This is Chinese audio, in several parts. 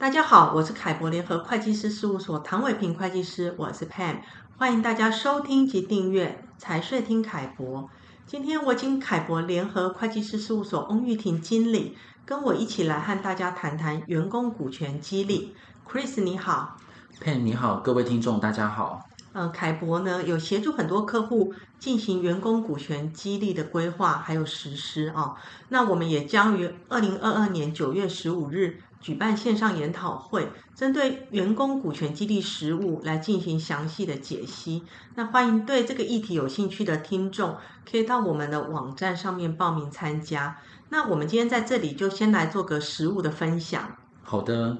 大家好，我是凯博联合会计师事务所唐伟平会计师，我是 Pam，欢迎大家收听及订阅财税听凯博。今天我请凯博联合会计师事务所翁玉婷经理跟我一起来和大家谈谈员工股权激励。Chris 你好，Pam 你好，各位听众大家好。呃，凯博呢有协助很多客户进行员工股权激励的规划还有实施啊、哦。那我们也将于二零二二年九月十五日。举办线上研讨会，针对员工股权激励实务来进行详细的解析。那欢迎对这个议题有兴趣的听众，可以到我们的网站上面报名参加。那我们今天在这里就先来做个实务的分享。好的。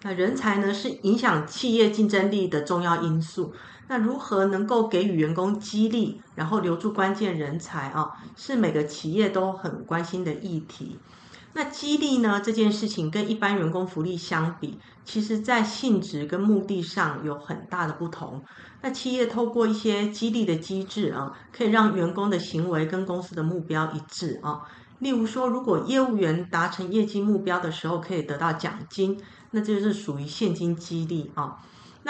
那人才呢是影响企业竞争力的重要因素。那如何能够给予员工激励，然后留住关键人才啊，是每个企业都很关心的议题。那激励呢？这件事情跟一般员工福利相比，其实在性质跟目的上有很大的不同。那企业透过一些激励的机制啊，可以让员工的行为跟公司的目标一致啊。例如说，如果业务员达成业绩目标的时候，可以得到奖金，那这就是属于现金激励啊。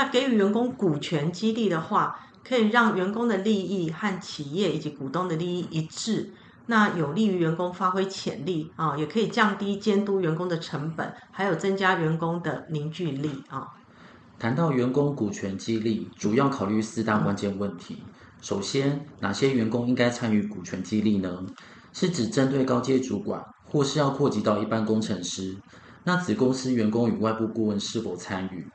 那给予员工股权激励的话，可以让员工的利益和企业以及股东的利益一致。那有利于员工发挥潜力啊，也可以降低监督员工的成本，还有增加员工的凝聚力啊。谈到员工股权激励，主要考虑四大关键问题。首先，哪些员工应该参与股权激励呢？是指针对高阶主管，或是要扩及到一般工程师？那子公司员工与外部顾问是否参与？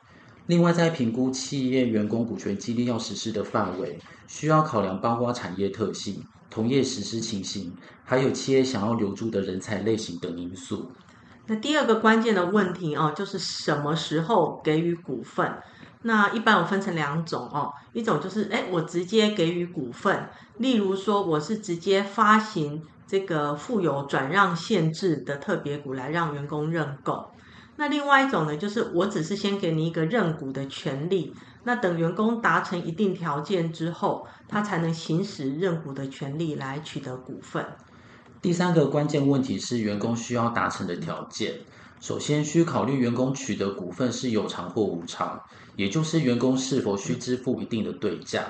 另外，在评估企业员工股权激励要实施的范围，需要考量包括产业特性。同业实施情形，还有企业想要留住的人才类型等因素。那第二个关键的问题哦，就是什么时候给予股份？那一般我分成两种哦，一种就是哎，我直接给予股份，例如说我是直接发行这个附有转让限制的特别股来让员工认购。那另外一种呢，就是我只是先给你一个认股的权利。那等员工达成一定条件之后，他才能行使认股的权利来取得股份。第三个关键问题是员工需要达成的条件。首先需考虑员工取得股份是有偿或无偿，也就是员工是否需支付一定的对价。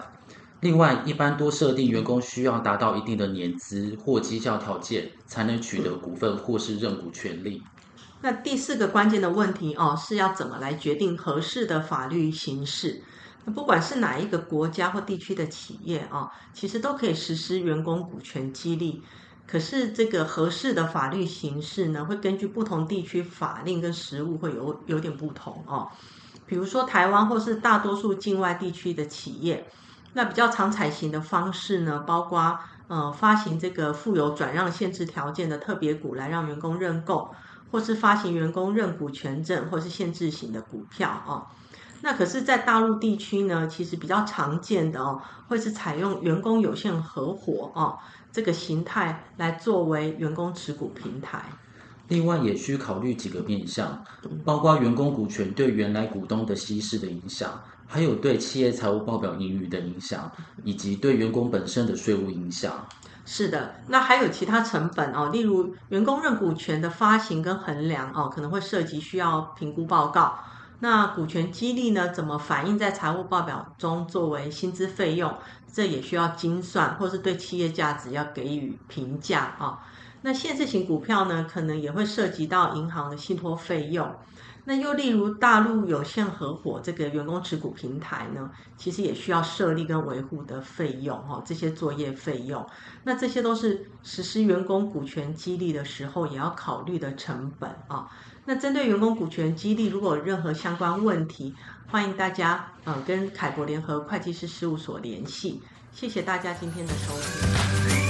另外，一般多设定员工需要达到一定的年资或绩效条件，才能取得股份或是认股权利。那第四个关键的问题哦，是要怎么来决定合适的法律形式？那不管是哪一个国家或地区的企业啊，其实都可以实施员工股权激励。可是这个合适的法律形式呢，会根据不同地区法令跟实务会有有点不同哦。比如说台湾或是大多数境外地区的企业，那比较常采行的方式呢，包括呃发行这个附有转让限制条件的特别股来让员工认购。或是发行员工认股权证，或是限制型的股票哦。那可是，在大陆地区呢，其实比较常见的哦，会是采用员工有限合伙哦这个形态来作为员工持股平台。另外，也需考虑几个面向，包括员工股权对原来股东的稀释的影响，还有对企业财务报表盈余的影响，以及对员工本身的税务影响。是的，那还有其他成本哦，例如员工认股权的发行跟衡量哦，可能会涉及需要评估报告。那股权激励呢，怎么反映在财务报表中作为薪资费用？这也需要精算，或是对企业价值要给予评价啊、哦。那限制型股票呢，可能也会涉及到银行的信托费用。那又例如大陆有限合伙这个员工持股平台呢，其实也需要设立跟维护的费用哈，这些作业费用，那这些都是实施员工股权激励的时候也要考虑的成本啊。那针对员工股权激励，如果有任何相关问题，欢迎大家呃跟凯博联合会计师事务所联系。谢谢大家今天的收听。